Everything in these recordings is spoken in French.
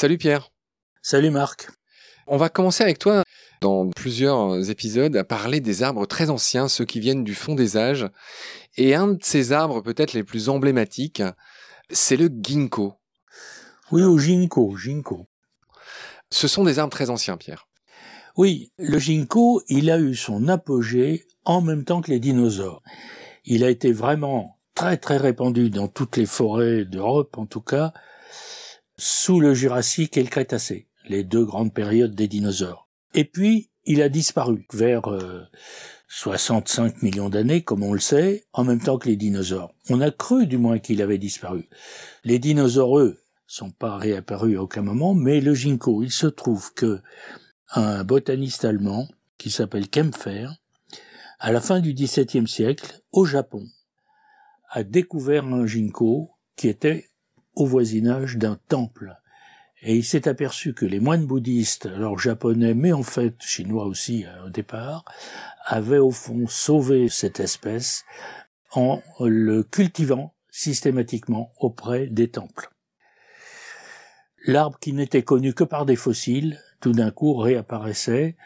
Salut Pierre. Salut Marc. On va commencer avec toi dans plusieurs épisodes à parler des arbres très anciens, ceux qui viennent du fond des âges. Et un de ces arbres peut-être les plus emblématiques, c'est le ginkgo. Oui, au ginkgo, ginkgo. Ce sont des arbres très anciens, Pierre. Oui, le ginkgo, il a eu son apogée en même temps que les dinosaures. Il a été vraiment très très répandu dans toutes les forêts d'Europe, en tout cas, sous le Jurassique et le Crétacé, les deux grandes périodes des dinosaures. Et puis, il a disparu vers 65 euh, millions d'années, comme on le sait, en même temps que les dinosaures. On a cru du moins qu'il avait disparu. Les dinosaures, eux, sont pas réapparus à aucun moment, mais le ginkgo, il se trouve que un botaniste allemand, qui s'appelle Kempfer, à la fin du XVIIe siècle, au Japon, a découvert un ginkgo qui était au voisinage d'un temple et il s'est aperçu que les moines bouddhistes, alors japonais, mais en fait chinois aussi euh, au départ, avaient au fond sauvé cette espèce en le cultivant systématiquement auprès des temples. L'arbre qui n'était connu que par des fossiles, tout d'un coup réapparaissait,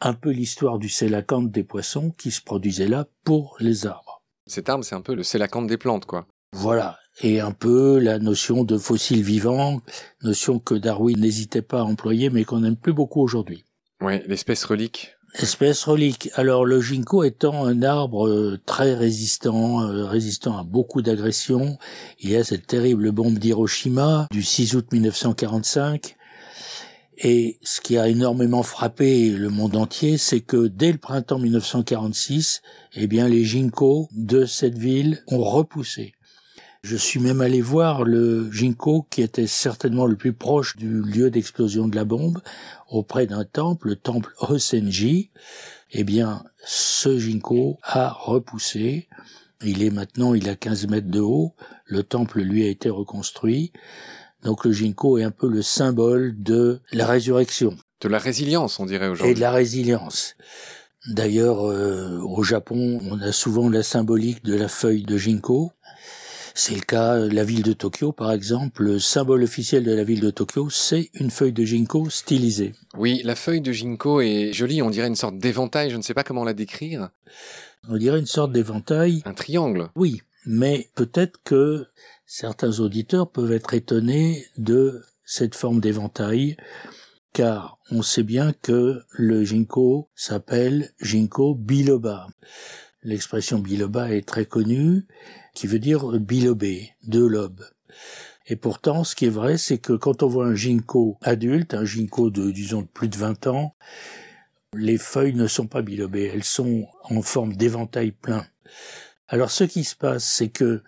un peu l'histoire du sélacanthe des poissons qui se produisait là pour les arbres. Cet arbre, c'est un peu le sélacanthe des plantes, quoi. Voilà, et un peu la notion de fossile vivant, notion que Darwin n'hésitait pas à employer, mais qu'on n'aime plus beaucoup aujourd'hui. Oui, l'espèce relique. Espèce relique. Alors le ginkgo étant un arbre euh, très résistant, euh, résistant à beaucoup d'agressions, il y a cette terrible bombe d'Hiroshima du 6 août 1945. Et ce qui a énormément frappé le monde entier, c'est que dès le printemps 1946, eh bien, les ginkgos de cette ville ont repoussé. Je suis même allé voir le Ginkgo qui était certainement le plus proche du lieu d'explosion de la bombe, auprès d'un temple, le temple Hosenji. Eh bien, ce Ginkgo a repoussé. Il est maintenant, il a 15 mètres de haut. Le temple, lui, a été reconstruit. Donc le Ginkgo est un peu le symbole de la résurrection. De la résilience, on dirait aujourd'hui. Et de la résilience. D'ailleurs, euh, au Japon, on a souvent la symbolique de la feuille de ginkgo. C'est le cas, la ville de Tokyo, par exemple, le symbole officiel de la ville de Tokyo, c'est une feuille de ginkgo stylisée. Oui, la feuille de ginkgo est jolie, on dirait une sorte d'éventail, je ne sais pas comment la décrire. On dirait une sorte d'éventail. Un triangle. Oui, mais peut-être que certains auditeurs peuvent être étonnés de cette forme d'éventail, car on sait bien que le ginkgo s'appelle ginkgo biloba. L'expression biloba est très connue qui veut dire bilobé, deux lobes. Et pourtant, ce qui est vrai, c'est que quand on voit un ginkgo adulte, un ginkgo de, disons, de plus de 20 ans, les feuilles ne sont pas bilobées, elles sont en forme d'éventail plein. Alors ce qui se passe, c'est que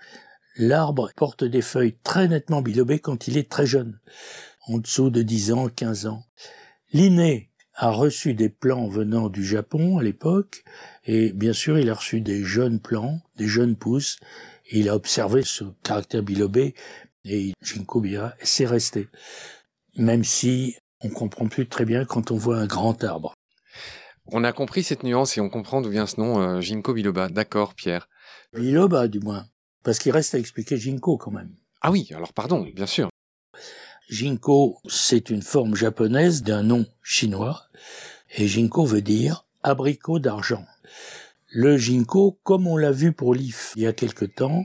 l'arbre porte des feuilles très nettement bilobées quand il est très jeune, en dessous de 10 ans, 15 ans. L'inné a reçu des plants venant du Japon à l'époque, et bien sûr il a reçu des jeunes plants, des jeunes pousses, il a observé ce caractère bilobé et Ginkgo biloba c'est resté. Même si on comprend plus très bien quand on voit un grand arbre. On a compris cette nuance et on comprend d'où vient ce nom euh, Ginkgo biloba. D'accord, Pierre. Biloba, du moins. Parce qu'il reste à expliquer Ginkgo quand même. Ah oui, alors pardon, bien sûr. Ginkgo, c'est une forme japonaise d'un nom chinois. Et Ginkgo veut dire abricot d'argent. Le ginkgo, comme on l'a vu pour l'IF il y a quelque temps,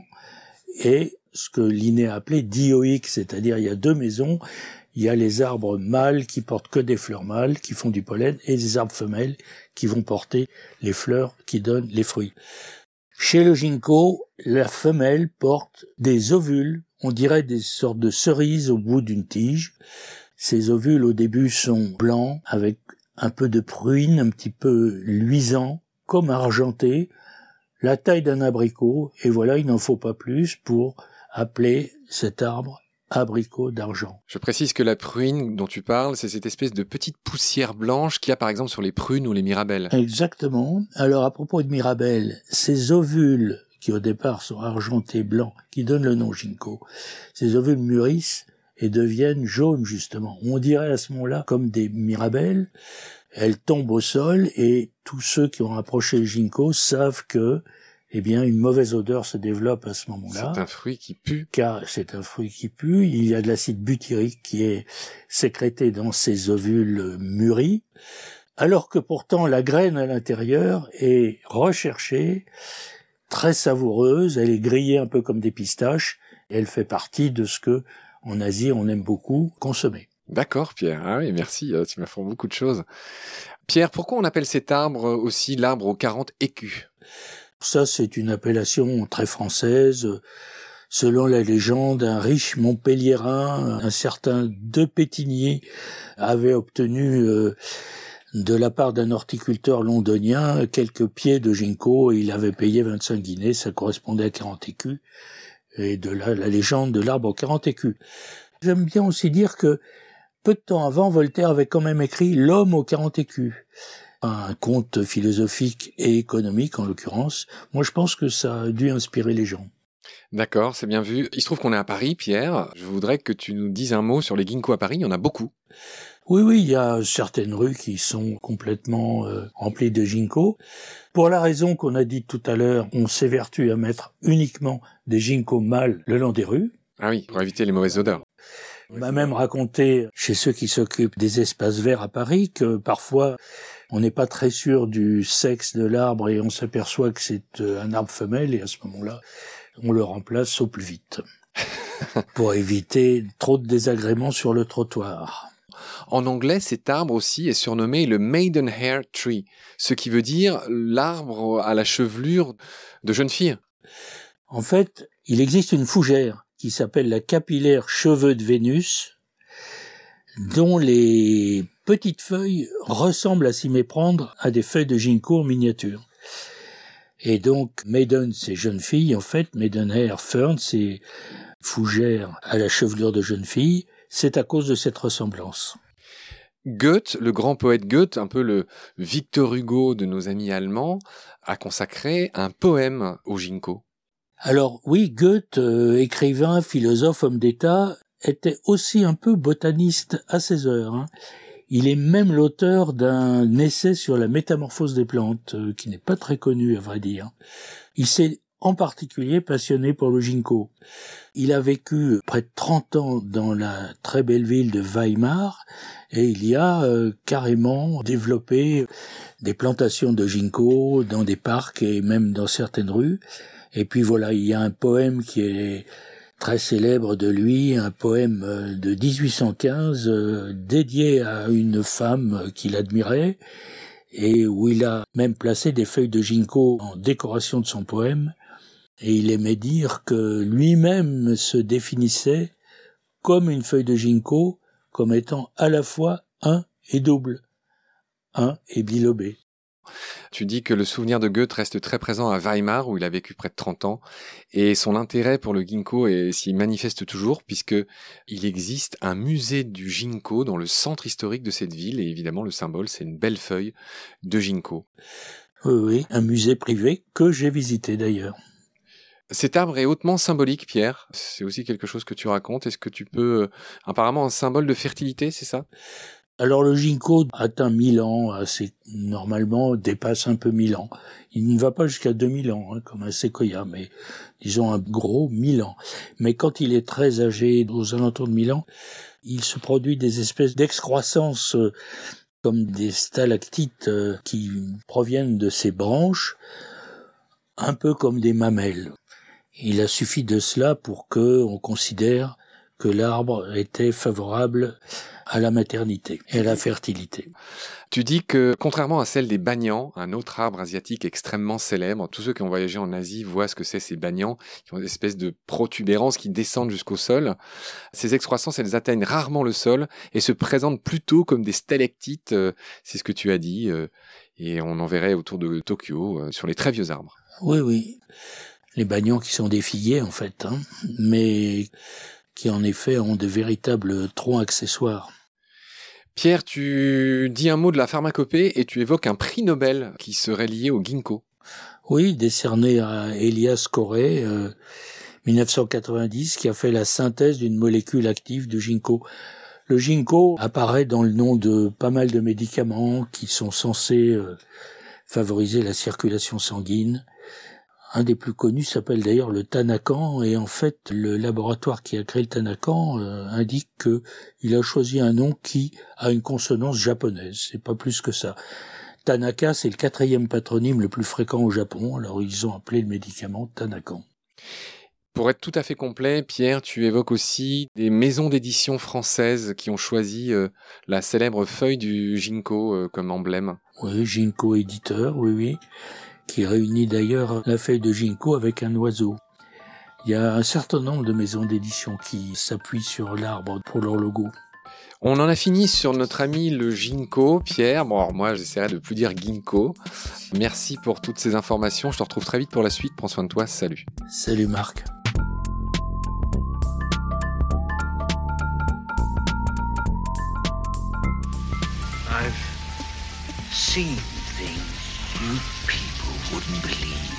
est ce que Linné a appelé dioïque, c'est-à-dire il y a deux maisons, il y a les arbres mâles qui portent que des fleurs mâles, qui font du pollen, et des arbres femelles qui vont porter les fleurs qui donnent les fruits. Chez le ginkgo, la femelle porte des ovules, on dirait des sortes de cerises au bout d'une tige. Ces ovules au début sont blancs avec un peu de pruine, un petit peu luisant, comme argenté, la taille d'un abricot, et voilà, il n'en faut pas plus pour appeler cet arbre abricot d'argent. Je précise que la pruine dont tu parles, c'est cette espèce de petite poussière blanche qu'il y a par exemple sur les prunes ou les mirabelles. Exactement. Alors à propos de mirabelles, ces ovules qui au départ sont argentés blancs, qui donnent le nom ginkgo, ces ovules mûrissent et deviennent jaunes justement. On dirait à ce moment-là comme des mirabelles, elle tombe au sol et tous ceux qui ont approché le ginkgo savent que eh bien une mauvaise odeur se développe à ce moment-là. C'est un fruit qui pue. Car c'est un fruit qui pue. Il y a de l'acide butyrique qui est sécrété dans ces ovules mûris, alors que pourtant la graine à l'intérieur est recherchée, très savoureuse. Elle est grillée un peu comme des pistaches. Et elle fait partie de ce que en Asie on aime beaucoup consommer. D'accord, Pierre. Ah oui, merci. Euh, tu m'apprends beaucoup de choses. Pierre, pourquoi on appelle cet arbre aussi l'arbre aux 40 écus? Ça, c'est une appellation très française. Selon la légende, un riche Montpelliérain, un certain De Pétigny, avait obtenu euh, de la part d'un horticulteur londonien quelques pieds de ginkgo et il avait payé 25 guinées, ça correspondait à 40 écus, et de là la légende de l'arbre aux 40 écus. J'aime bien aussi dire que peu de temps avant, Voltaire avait quand même écrit L'homme aux 40 écus. Un conte philosophique et économique, en l'occurrence. Moi, je pense que ça a dû inspirer les gens. D'accord, c'est bien vu. Il se trouve qu'on est à Paris, Pierre. Je voudrais que tu nous dises un mot sur les ginkgos à Paris. Il y en a beaucoup. Oui, oui, il y a certaines rues qui sont complètement euh, remplies de ginkgos. Pour la raison qu'on a dit tout à l'heure, on s'évertue à mettre uniquement des ginkgos mâles le long des rues. Ah oui, pour éviter les mauvaises odeurs. On m'a même raconté chez ceux qui s'occupent des espaces verts à Paris que parfois on n'est pas très sûr du sexe de l'arbre et on s'aperçoit que c'est euh, un arbre femelle et à ce moment-là, on le remplace au plus vite pour éviter trop de désagréments sur le trottoir. En anglais, cet arbre aussi est surnommé le Maidenhair Tree, ce qui veut dire l'arbre à la chevelure de jeune fille. En fait, il existe une fougère qui s'appelle la capillaire cheveux de Vénus, dont les petites feuilles ressemblent à s'y méprendre à des feuilles de ginkgo en miniature. Et donc, maiden, c'est jeune fille, en fait, maidenhair fern, c'est fougère à la chevelure de jeune fille, c'est à cause de cette ressemblance. Goethe, le grand poète Goethe, un peu le Victor Hugo de nos amis allemands, a consacré un poème au ginkgo. Alors oui, Goethe, euh, écrivain, philosophe, homme d'État, était aussi un peu botaniste à ses heures. Hein. Il est même l'auteur d'un essai sur la métamorphose des plantes, euh, qui n'est pas très connu à vrai dire. Il s'est en particulier passionné pour le ginkgo. Il a vécu près de 30 ans dans la très belle ville de Weimar et il y a euh, carrément développé des plantations de ginkgo dans des parcs et même dans certaines rues. Et puis voilà, il y a un poème qui est très célèbre de lui, un poème euh, de 1815 euh, dédié à une femme qu'il admirait et où il a même placé des feuilles de ginkgo en décoration de son poème. Et il aimait dire que lui-même se définissait comme une feuille de ginkgo, comme étant à la fois un et double, un et bilobé. Tu dis que le souvenir de Goethe reste très présent à Weimar, où il a vécu près de 30 ans, et son intérêt pour le ginkgo s'y manifeste toujours, puisque il existe un musée du ginkgo dans le centre historique de cette ville, et évidemment le symbole, c'est une belle feuille de ginkgo. Oui, oui, un musée privé que j'ai visité d'ailleurs. Cet arbre est hautement symbolique, Pierre. C'est aussi quelque chose que tu racontes. Est-ce que tu peux, euh, apparemment, un symbole de fertilité, c'est ça? Alors le ginkgo atteint 1000 ans, assez normalement dépasse un peu 1000 ans. Il ne va pas jusqu'à 2000 ans, hein, comme un séquoia, mais disons un gros 1000 ans. Mais quand il est très âgé, aux alentours de 1000 ans, il se produit des espèces d'excroissance euh, comme des stalactites euh, qui proviennent de ses branches, un peu comme des mamelles. Il a suffi de cela pour que on considère que l'arbre était favorable à la maternité et à la fertilité. Tu dis que, contrairement à celle des bagnans, un autre arbre asiatique extrêmement célèbre, tous ceux qui ont voyagé en Asie voient ce que c'est ces bagnans, qui ont des espèces de protubérances qui descendent jusqu'au sol. Ces excroissances, elles atteignent rarement le sol et se présentent plutôt comme des stalactites, euh, c'est ce que tu as dit, euh, et on en verrait autour de Tokyo, euh, sur les très vieux arbres. Oui, oui. Les bagnans qui sont des figuiers, en fait, hein, mais qui en effet ont de véritables troncs accessoires. Pierre, tu dis un mot de la pharmacopée et tu évoques un prix Nobel qui serait lié au ginkgo. Oui, décerné à Elias Corey, 1990, qui a fait la synthèse d'une molécule active du ginkgo. Le ginkgo apparaît dans le nom de pas mal de médicaments qui sont censés euh, favoriser la circulation sanguine. Un des plus connus s'appelle d'ailleurs le Tanakan et en fait le laboratoire qui a créé le Tanakan euh, indique que il a choisi un nom qui a une consonance japonaise, c'est pas plus que ça. Tanaka, c'est le quatrième patronyme le plus fréquent au Japon, alors ils ont appelé le médicament Tanakan. Pour être tout à fait complet, Pierre, tu évoques aussi des maisons d'édition françaises qui ont choisi euh, la célèbre feuille du ginkgo euh, comme emblème. Oui, ginkgo éditeur, oui, oui, qui réunit d'ailleurs la feuille de ginkgo avec un oiseau. Il y a un certain nombre de maisons d'édition qui s'appuient sur l'arbre pour leur logo. On en a fini sur notre ami le Ginkgo, Pierre. Bon, alors moi, j'essaierai de plus dire Ginkgo. Merci pour toutes ces informations. Je te retrouve très vite pour la suite. Prends soin de toi. Salut. Salut Marc. I've seen things you couldn't believe.